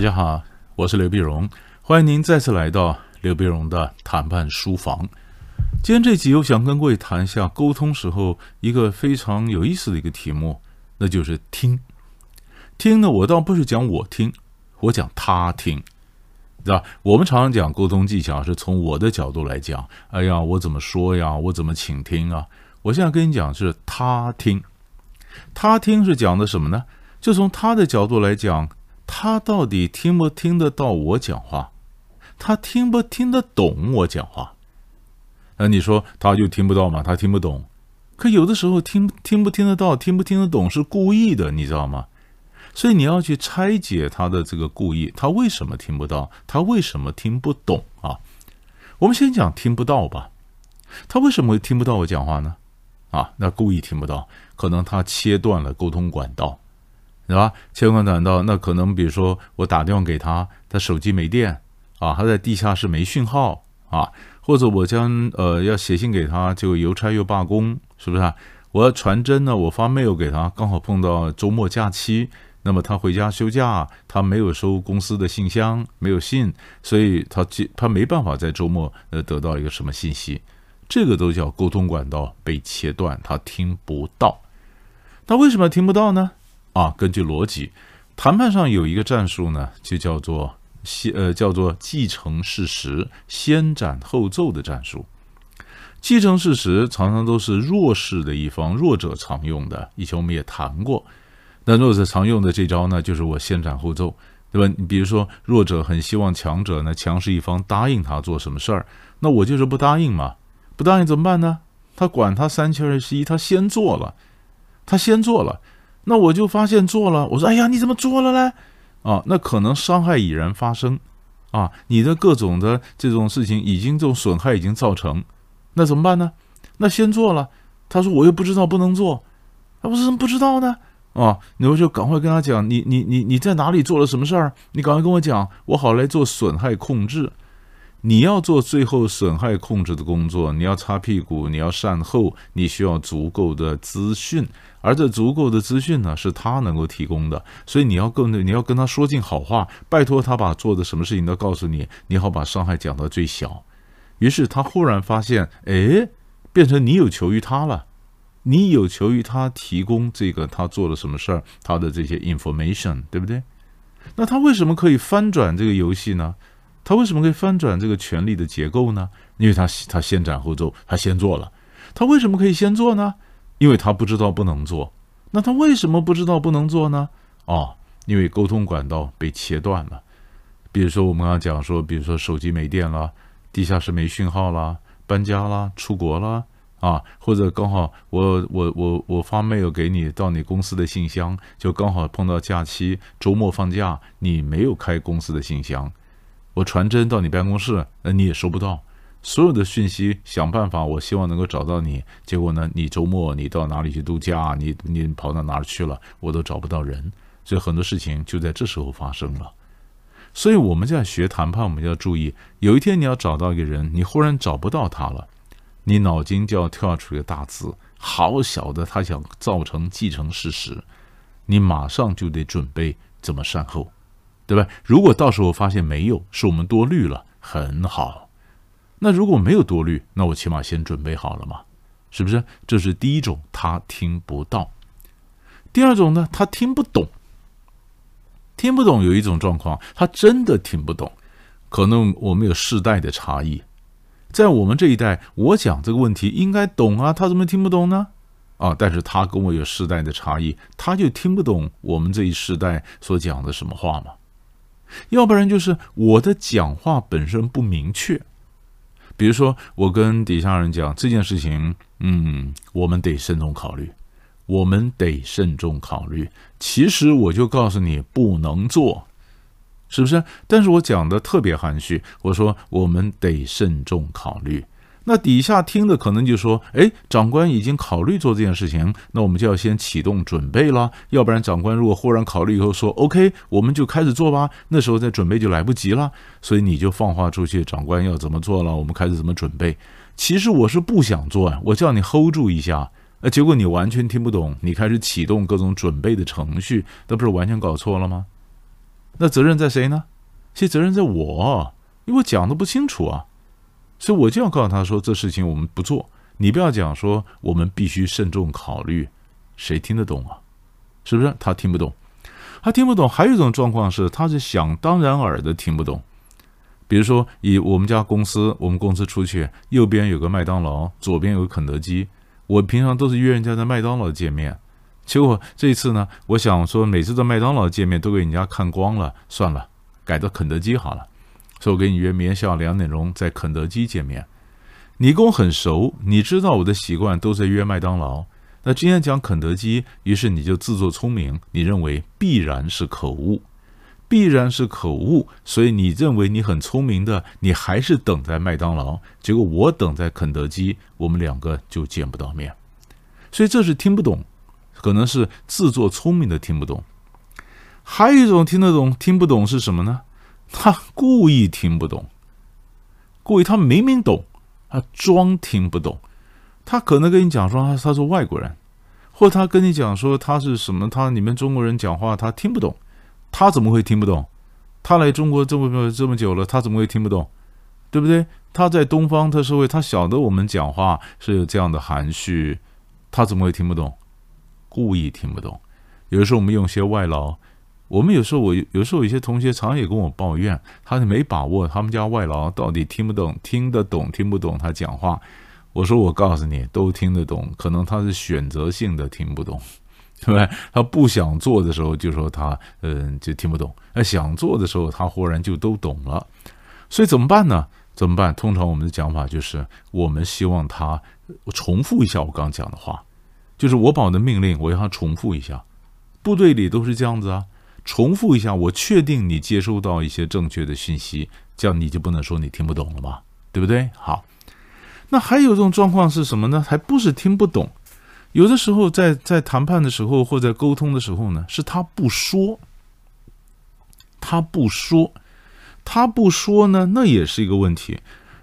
大家好，我是刘碧荣，欢迎您再次来到刘碧荣的谈判书房。今天这集我想跟各位谈一下沟通时候一个非常有意思的一个题目，那就是听。听呢，我倒不是讲我听，我讲他听，对吧？我们常常讲沟通技巧是从我的角度来讲，哎呀，我怎么说呀？我怎么倾听啊？我现在跟你讲是他听，他听是讲的什么呢？就从他的角度来讲，他到底听不听得到我讲话？他听不听得懂我讲话？那你说他就听不到吗？他听不懂。可有的时候听听不听得到，听不听得懂是故意的，你知道吗？所以你要去拆解他的这个故意，他为什么听不到？他为什么听不懂啊？我们先讲听不到吧。他为什么会听不到我讲话呢？啊，那故意听不到，可能他切断了沟通管道，对吧？切断管道，那可能比如说我打电话给他，他手机没电啊，他在地下室没讯号啊，或者我将呃要写信给他，结果邮差又罢工，是不是？啊我要传真呢，我发 mail 给他，刚好碰到周末假期，那么他回家休假，他没有收公司的信箱，没有信，所以他他没办法在周末呃得到一个什么信息。这个都叫沟通管道被切断，他听不到。他为什么听不到呢？啊，根据逻辑，谈判上有一个战术呢，就叫做先呃叫做继承事实、先斩后奏的战术。继承事实常常都是弱势的一方、弱者常用的。以前我们也谈过，那弱者常用的这招呢，就是我先斩后奏，对吧？你比如说，弱者很希望强者呢，强势一方答应他做什么事儿，那我就是不答应嘛。不答应怎么办呢？他管他三七二十一，他先做了，他先做了，那我就发现做了。我说：“哎呀，你怎么做了呢？”啊，那可能伤害已然发生，啊，你的各种的这种事情已经这种损害已经造成，那怎么办呢？那先做了，他说我又不知道不能做，啊，我怎么不知道呢？啊，我就赶快跟他讲，你你你你在哪里做了什么事儿？你赶快跟我讲，我好来做损害控制。你要做最后损害控制的工作，你要擦屁股，你要善后，你需要足够的资讯，而这足够的资讯呢，是他能够提供的，所以你要跟你要跟他说尽好话，拜托他把做的什么事情都告诉你，你好把伤害降到最小。于是他忽然发现，哎，变成你有求于他了，你有求于他提供这个他做了什么事儿，他的这些 information，对不对？那他为什么可以翻转这个游戏呢？他为什么可以翻转这个权力的结构呢？因为他他先斩后奏，他先做了。他为什么可以先做呢？因为他不知道不能做。那他为什么不知道不能做呢？哦，因为沟通管道被切断了。比如说我们刚刚讲说，比如说手机没电了，地下室没讯号了，搬家啦，出国啦，啊，或者刚好我我我我发 mail 给你到你公司的信箱，就刚好碰到假期，周末放假，你没有开公司的信箱。我传真到你办公室，那你也收不到所有的讯息。想办法，我希望能够找到你。结果呢，你周末你到哪里去度假？你你跑到哪儿去了？我都找不到人。所以很多事情就在这时候发生了。所以我们在学谈判，我们要注意，有一天你要找到一个人，你忽然找不到他了，你脑筋就要跳出一个大字：好小的，他想造成继承事实，你马上就得准备怎么善后。对吧？如果到时候发现没有，是我们多虑了，很好。那如果没有多虑，那我起码先准备好了嘛，是不是？这是第一种，他听不到。第二种呢，他听不懂。听不懂有一种状况，他真的听不懂。可能我们有世代的差异，在我们这一代，我讲这个问题应该懂啊，他怎么听不懂呢？啊，但是他跟我有世代的差异，他就听不懂我们这一世代所讲的什么话嘛。要不然就是我的讲话本身不明确，比如说我跟底下人讲这件事情，嗯，我们得慎重考虑，我们得慎重考虑。其实我就告诉你不能做，是不是？但是我讲的特别含蓄，我说我们得慎重考虑。那底下听的可能就说：“哎，长官已经考虑做这件事情，那我们就要先启动准备了。要不然，长官如果忽然考虑以后说 ‘OK’，我们就开始做吧，那时候再准备就来不及了。所以你就放话出去，长官要怎么做了，我们开始怎么准备。其实我是不想做呀，我叫你 hold 住一下，呃，结果你完全听不懂，你开始启动各种准备的程序，那不是完全搞错了吗？那责任在谁呢？其实责任在我，因为我讲的不清楚啊，所以我就要告诉他说，这事情我们不做。你不要讲说我们必须慎重考虑，谁听得懂啊？是不是？他听不懂，他听不懂。还有一种状况是，他是想当然耳的听不懂。比如说，以我们家公司，我们公司出去，右边有个麦当劳，左边有个肯德基。我平常都是约人家在麦当劳见面，结果这一次呢，我想说每次在麦当劳见面都给人家看光了，算了，改到肯德基好了。所以我给你约明天下午两点钟在肯德基见面。你跟我很熟，你知道我的习惯都在约麦当劳。那今天讲肯德基，于是你就自作聪明，你认为必然是口误。必然是口误，所以你认为你很聪明的，你还是等在麦当劳，结果我等在肯德基，我们两个就见不到面，所以这是听不懂，可能是自作聪明的听不懂。还有一种听得懂听不懂是什么呢？他故意听不懂，故意他明明懂，他装听不懂，他可能跟你讲说他他是外国人，或他跟你讲说他是什么，他你们中国人讲话他听不懂。他怎么会听不懂？他来中国这么这么久了，他怎么会听不懂？对不对？他在东方特社会，他晓得我们讲话是有这样的含蓄，他怎么会听不懂？故意听不懂。有的时候我们用些外劳，我们有时候我有时候有些同学常也跟我抱怨，他是没把握他们家外劳到底听不懂，听得懂听不懂他讲话。我说我告诉你，都听得懂，可能他是选择性的听不懂。对不对？他不想做的时候，就说他嗯就听不懂；那想做的时候，他忽然就都懂了。所以怎么办呢？怎么办？通常我们的讲法就是，我们希望他重复一下我刚讲的话，就是我把我的命令，我要他重复一下。部队里都是这样子啊，重复一下，我确定你接收到一些正确的信息，这样你就不能说你听不懂了嘛，对不对？好，那还有一种状况是什么呢？还不是听不懂。有的时候，在在谈判的时候，或者沟通的时候呢，是他不说，他不说，他不说呢，那也是一个问题。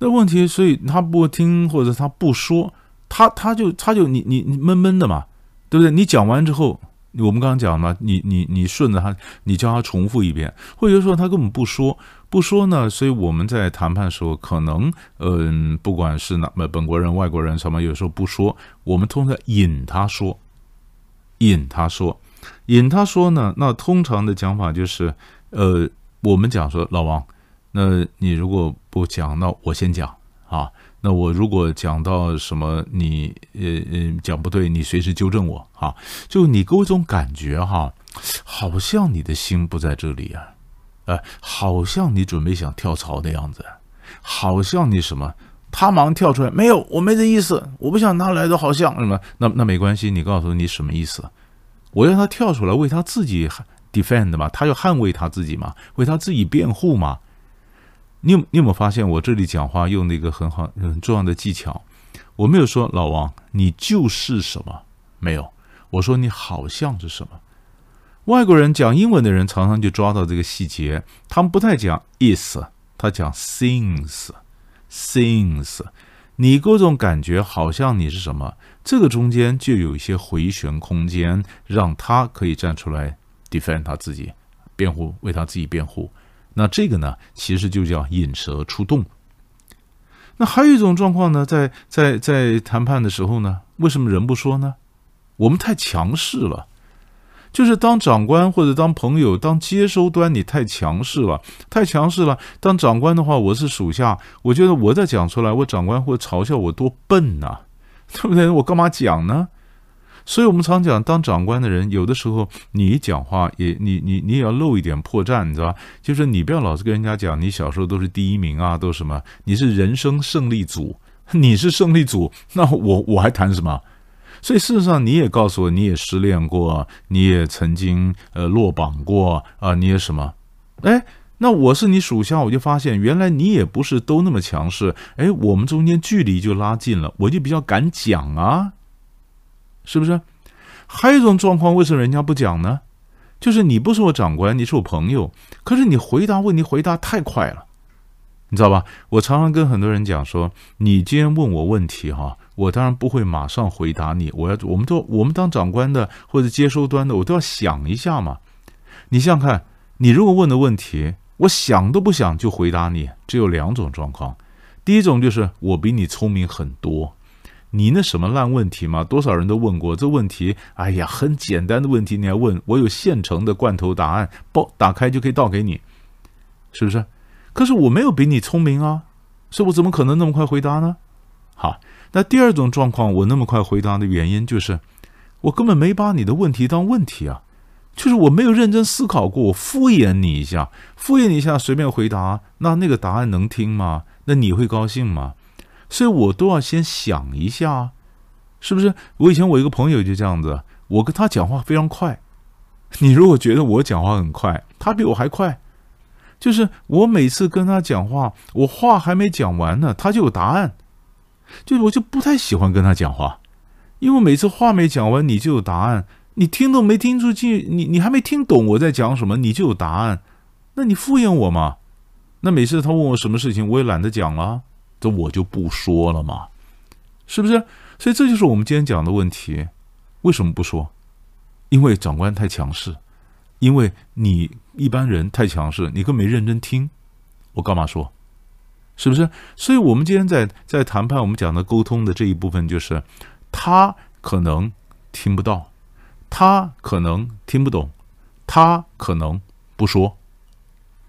那问题，所以他不听，或者他不说，他他就他就你你你闷闷的嘛，对不对？你讲完之后。我们刚刚讲嘛，你你你顺着他，你叫他重复一遍，或者说他根本不说不说呢？所以我们在谈判的时候，可能嗯，不管是哪本国人、外国人什么，有时候不说，我们通常引他说，引他说，引他说呢？那通常的讲法就是，呃，我们讲说老王，那你如果不讲，那我先讲啊。那我如果讲到什么，你呃呃讲不对，你随时纠正我哈。就你给我一种感觉哈，好像你的心不在这里啊，呃，好像你准备想跳槽的样子，好像你什么，他忙跳出来，没有，我没这意思，我不想他来的好像什么，那那没关系，你告诉你什么意思？我让他跳出来为他自己 defend 嘛，他要捍卫他自己嘛，为他自己辩护嘛。你有你有没有发现我这里讲话用的一个很好很重要的技巧？我没有说老王你就是什么，没有，我说你好像是什么。外国人讲英文的人常常就抓到这个细节，他们不太讲 is，他讲 seems，seems。你各种感觉好像你是什么，这个中间就有一些回旋空间，让他可以站出来 defend 他自己，辩护为他自己辩护。那这个呢，其实就叫引蛇出洞。那还有一种状况呢，在在在谈判的时候呢，为什么人不说呢？我们太强势了，就是当长官或者当朋友、当接收端，你太强势了，太强势了。当长官的话，我是属下，我觉得我再讲出来，我长官会嘲笑我多笨呐，对不对？我干嘛讲呢？所以，我们常讲，当长官的人，有的时候你讲话也，你你你也要露一点破绽，你知道吧？就是你不要老是跟人家讲，你小时候都是第一名啊，都什么？你是人生胜利组，你是胜利组，那我我还谈什么？所以，事实上，你也告诉我，你也失恋过，你也曾经呃落榜过啊，你也什么？哎，那我是你属下，我就发现原来你也不是都那么强势，哎，我们中间距离就拉近了，我就比较敢讲啊。是不是？还有一种状况，为什么人家不讲呢？就是你不是我长官，你是我朋友，可是你回答问题回答太快了，你知道吧？我常常跟很多人讲说，你今天问我问题哈，我当然不会马上回答你，我要我们都我们当长官的或者接收端的，我都要想一下嘛。你想想看，你如果问的问题，我想都不想就回答你，只有两种状况。第一种就是我比你聪明很多，你那什么烂问题嘛，多少人都问过这问题，哎呀，很简单的问题你还问，我有现成的罐头答案，包打开就可以倒给你，是不是？可是我没有比你聪明啊，所以我怎么可能那么快回答呢？好，那第二种状况，我那么快回答的原因就是，我根本没把你的问题当问题啊，就是我没有认真思考过，我敷衍你一下，敷衍你一下，随便回答，那那个答案能听吗？那你会高兴吗？所以我都要先想一下，是不是？我以前我一个朋友就这样子，我跟他讲话非常快，你如果觉得我讲话很快，他比我还快。就是我每次跟他讲话，我话还没讲完呢，他就有答案。就是我就不太喜欢跟他讲话，因为每次话没讲完，你就有答案。你听都没听出去，你你还没听懂我在讲什么，你就有答案，那你敷衍我嘛？那每次他问我什么事情，我也懒得讲了，这我就不说了嘛，是不是？所以这就是我们今天讲的问题，为什么不说？因为长官太强势。因为你一般人太强势，你更没认真听，我干嘛说？是不是？所以，我们今天在在谈判，我们讲的沟通的这一部分，就是他可能听不到，他可能听不懂，他可能不说，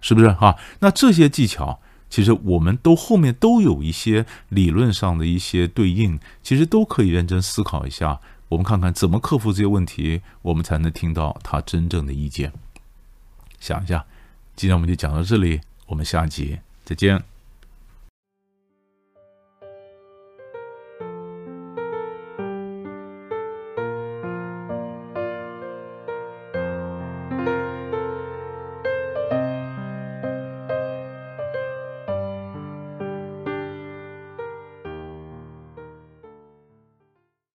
是不是？哈，那这些技巧，其实我们都后面都有一些理论上的一些对应，其实都可以认真思考一下。我们看看怎么克服这些问题，我们才能听到他真正的意见。想一下，今天我们就讲到这里，我们下集再见。